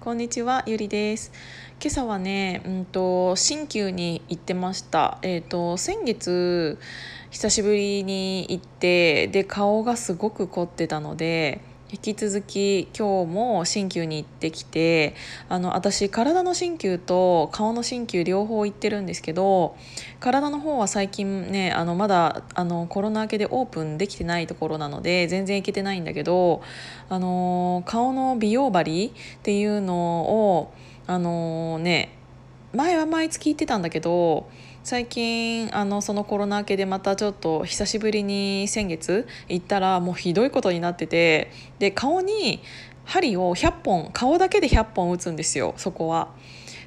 こんにちは、ゆりです。今朝はね、うんと新旧に行ってました。えっ、と先月久しぶりに行ってで顔がすごく凝ってたので。引き続き今日も鍼灸に行ってきてあの私体の鍼灸と顔の鍼灸両方行ってるんですけど体の方は最近ねあのまだあのコロナ明けでオープンできてないところなので全然行けてないんだけどあの顔の美容針っていうのをあのね前は毎月行ってたんだけど最近あのそのコロナ明けでまたちょっと久しぶりに先月行ったらもうひどいことになっててで顔に針を100本顔だけで100本打つんですよそこは。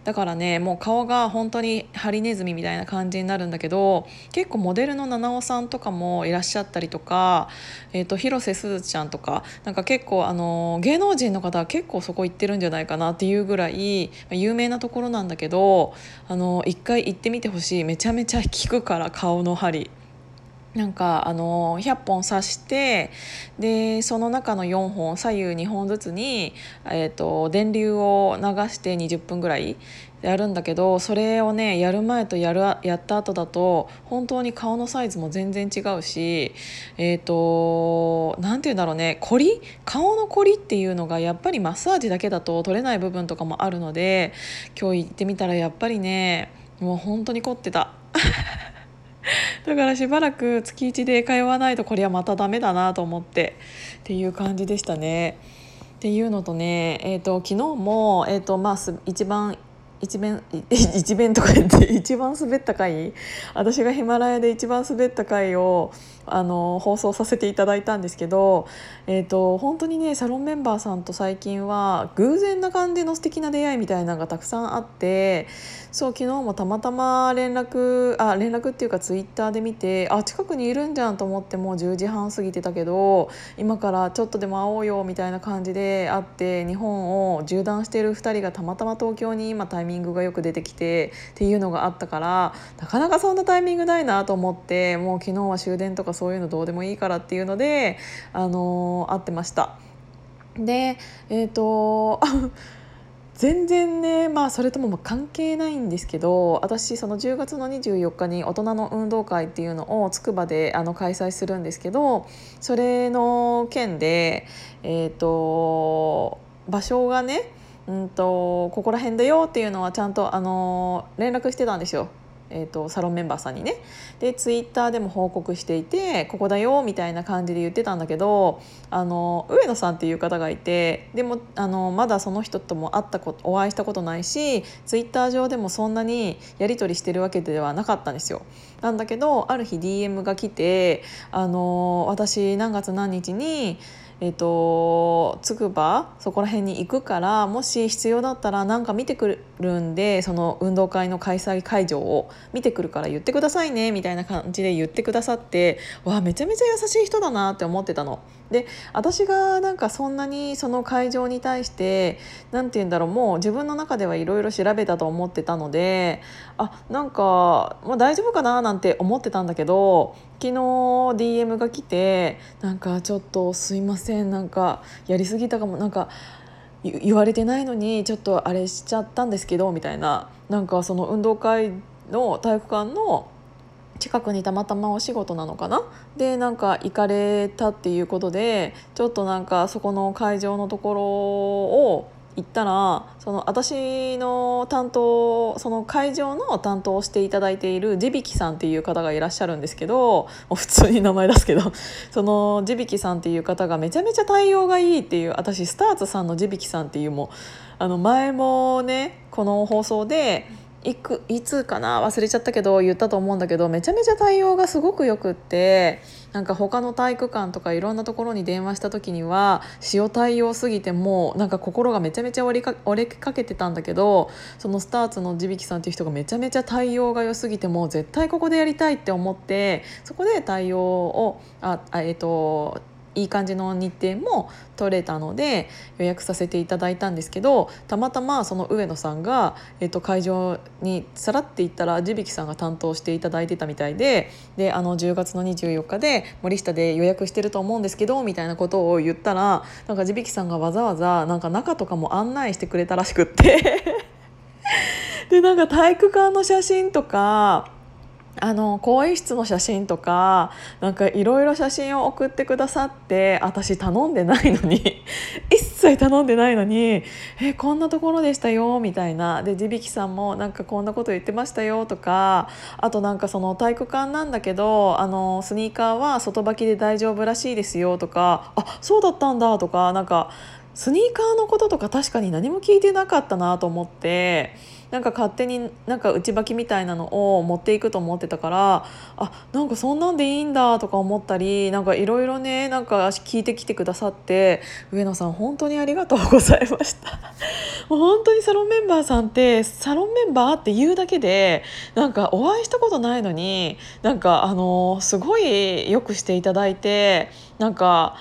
だからねもう顔が本当にハリネズミみたいな感じになるんだけど結構モデルの七尾さんとかもいらっしゃったりとか、えー、と広瀬すずちゃんとかなんか結構あの芸能人の方は結構そこ行ってるんじゃないかなっていうぐらい有名なところなんだけどあの一回行ってみてほしいめちゃめちゃ効くから顔の針。なんかあの100本刺してでその中の4本左右2本ずつに、えーと、電流を流して20分ぐらいやるんだけどそれをねやる前とやるやった後だと本当に顔のサイズも全然違うしえっ、ー、と何て言うんだろうね凝り？顔の凝りっていうのがやっぱりマッサージだけだと取れない部分とかもあるので今日行ってみたらやっぱりねもう本当に凝ってた。だからしばらく月1で通わないとこれはまたダメだなと思ってっていう感じでしたね。っていうのとね、えーと、昨日も、えーとまあ、一番一弁 一弁とか言って一番滑った回私がヒマラヤで一番滑った回をあの放送させていただいたんですけど、えーと、本当にねサロンメンバーさんと最近は偶然な感じの素敵な出会いみたいなのがたくさんあってそう昨日もたまたま連絡あ連絡っていうかツイッターで見てあ近くにいるんじゃんと思ってもう10時半過ぎてたけど今からちょっとでも会おうよみたいな感じで会って日本を縦断している2人がたまたま東京に今タイミングがよく出てきてっていうのがあったからなかなかそんなタイミングないなと思ってもう昨日は終電とかそういうのどうでもいいからっていうので、あの会ってました。でえっ、ー、と全然ねまあそれとも関係ないんですけど私その10月の24日に大人の運動会っていうのをつくばであの開催するんですけどそれの件でえっ、ー、と場所がねうんとここら辺だよっていうのはちゃんとあの連絡してたんですよえーと、サロンメンバーさんにねでツイッターでも報告していてここだよみたいな感じで言ってたんだけどあの上野さんっていう方がいてでもあのまだその人とも会ったことお会いしたことないしツイッター上でもそんなにやり取りしてるわけではなかったんですよ。なんだけどある日 DM が来てあの私何月何日にえーと、つくばそこら辺に行くからもし必要だったら何か見てくるんでその運動会の開催会場を見てくるから言ってくださいねみたいな感じで言ってくださってわあめちゃめちゃ優しい人だなって思ってたの。で私がなんかそんなにその会場に対して何て言うんだろうもう自分の中ではいろいろ調べたと思ってたのであなんか、まあ、大丈夫かななんて思ってたんだけど昨日 DM が来てなんかちょっとすいませんなんかやりすぎたかもなんか言われてないのにちょっとあれしちゃったんですけどみたいななんかその運動会の体育館の近くにたまたまお仕事なのかな？でなんか行かれたっていうことでちょっとなんかそこの会場のところを行ったらその私の担当その会場の担当をしていただいている地引さんっていう方がいらっしゃるんですけど普通に名前出すけど その地引さんっていう方がめちゃめちゃ対応がいいっていう私スターツさんの地引さんっていうもあの前もねこの放送でいくいつかな？忘れちゃったけど言ったと思うんだけどめちゃめちゃ対応がすごくよくってなんか他の体育館とかいろんなところに電話した時には塩対応すぎてもうなんか心がめちゃめちゃ折れか折れかけてたんだけどそのスターツの地引さんっていう人がめちゃめちゃ対応が良すぎてもう絶対ここでやりたいって思ってそこで対応をああえっ、ー、といい感じの日程も取れたので予約させていただいたんですけどたまたまその上野さんが、えっと、会場にさらって行ったら地引さんが担当していただいてたみたいでであの10月の24日で森下で予約してると思うんですけどみたいなことを言ったらなんか地引さんがわざわざなんか中とかも案内してくれたらしくって。でなんか体育館の写真とかあの更衣室の写真とかなんかいろいろ写真を送ってくださって私頼んでないのに 一切頼んでないのに「えこんなところでしたよ」みたいな。で地引さんもなんかこんなこと言ってましたよとかあとなんかその体育館なんだけどあのスニーカーは外履きで大丈夫らしいですよとか「あそうだったんだ」とかなんかスニーカーのこととか確かに何も聞いてなかったなと思ってなんか勝手になんか内履きみたいなのを持っていくと思ってたからあなんかそんなんでいいんだとか思ったりなんかいろいろねなんか聞いてきてくださって上野さん本当にありがとうございました もう本当にサロンメンバーさんってサロンメンバーって言うだけでなんかお会いしたことないのになんかあのすごいよくしていただいてなんか。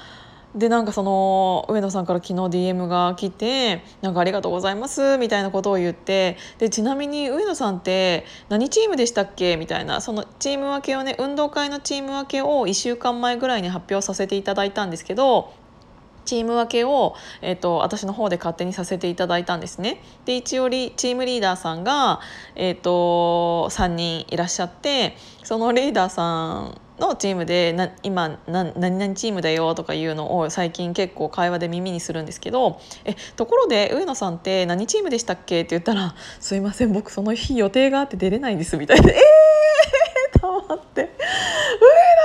でなんかその上野さんから昨日 DM が来て「なんかありがとうございます」みたいなことを言ってでちなみに上野さんって何チームでしたっけ？みたいなそのチーム分けをね運動会のチーム分けを1週間前ぐらいに発表させていただいたんですけどチーム分けを、えーと、私の方で勝手にさせていただいたんですね。で一応チームリーダーさんが、えーと、3人いらっしゃってそのリーダーさんのチームでな今な何々チームだよとかいうのを最近結構会話で耳にするんですけど「えところで上野さんって何チームでしたっけ?」って言ったら「すいません僕その日予定があって出れないんです」みたいな「えー!」と思って「上野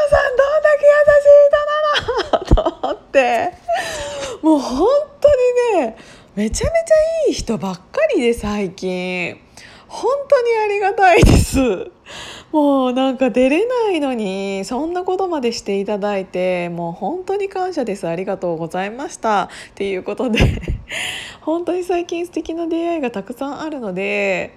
さんどんだけ優しい人なの!」と思ってもう本当にねめちゃめちゃいい人ばっかりで最近本当にありがたいです。もうなんか出れないのにそんなことまでしていただいてもう本当に感謝ですありがとうございましたっていうことで 本当に最近素敵な出会いがたくさんあるので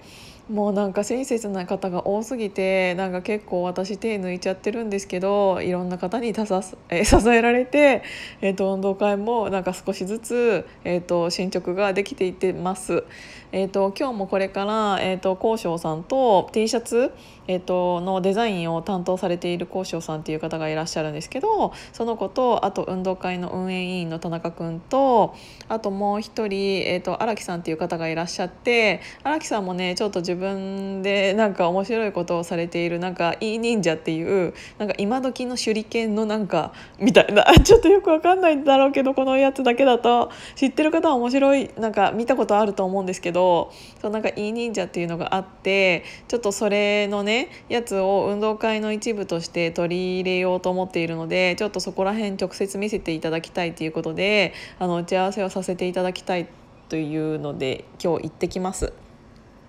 もうなんか親切な方が多すぎてなんか結構私手抜いちゃってるんですけどいろんな方にたさえ 支えられて、えー、と運動会もなんか少しずつ、えー、と進捗ができていってます。えーと、今日もこれから、えーと、高翔さんと T シャツ、えーと、のデザインを担当されている高翔さんっていう方がいらっしゃるんですけどその子とあと運動会の運営委員の田中君とあともう一人、えー、と荒木さんっていう方がいらっしゃって荒木さんもねちょっと自分でなんか面白いことをされているなんかいい忍者っていうなんか今時の手裏剣のなんかみたいな ちょっとよくわかんないんだろうけどこのやつだけだと知ってる方は面白いなんか見たことあると思うんですけどどそうなんかいい忍者っていうのがあってちょっとそれのねやつを運動会の一部として取り入れようと思っているのでちょっとそこら辺直接見せていただきたいということであの打ち合わせをさせていただきたいというので今日行ってきます。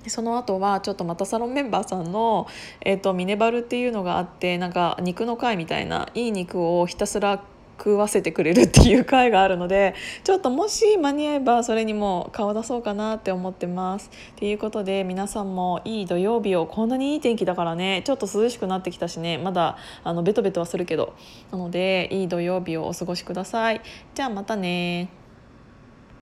その後はちょっとまたサロンメンバーさんの、えーと、ミネバルっていうのがあってなんか肉の会みたいないい肉をひたすら食わせてくれるっていう回があるのでちょっともし間に合えばそれにも顔出そうかなって思ってます。ということで皆さんもいい土曜日をこんなにいい天気だからねちょっと涼しくなってきたしねまだあのベトベトはするけどなのでいい土曜日をお過ごしください。じゃあまたね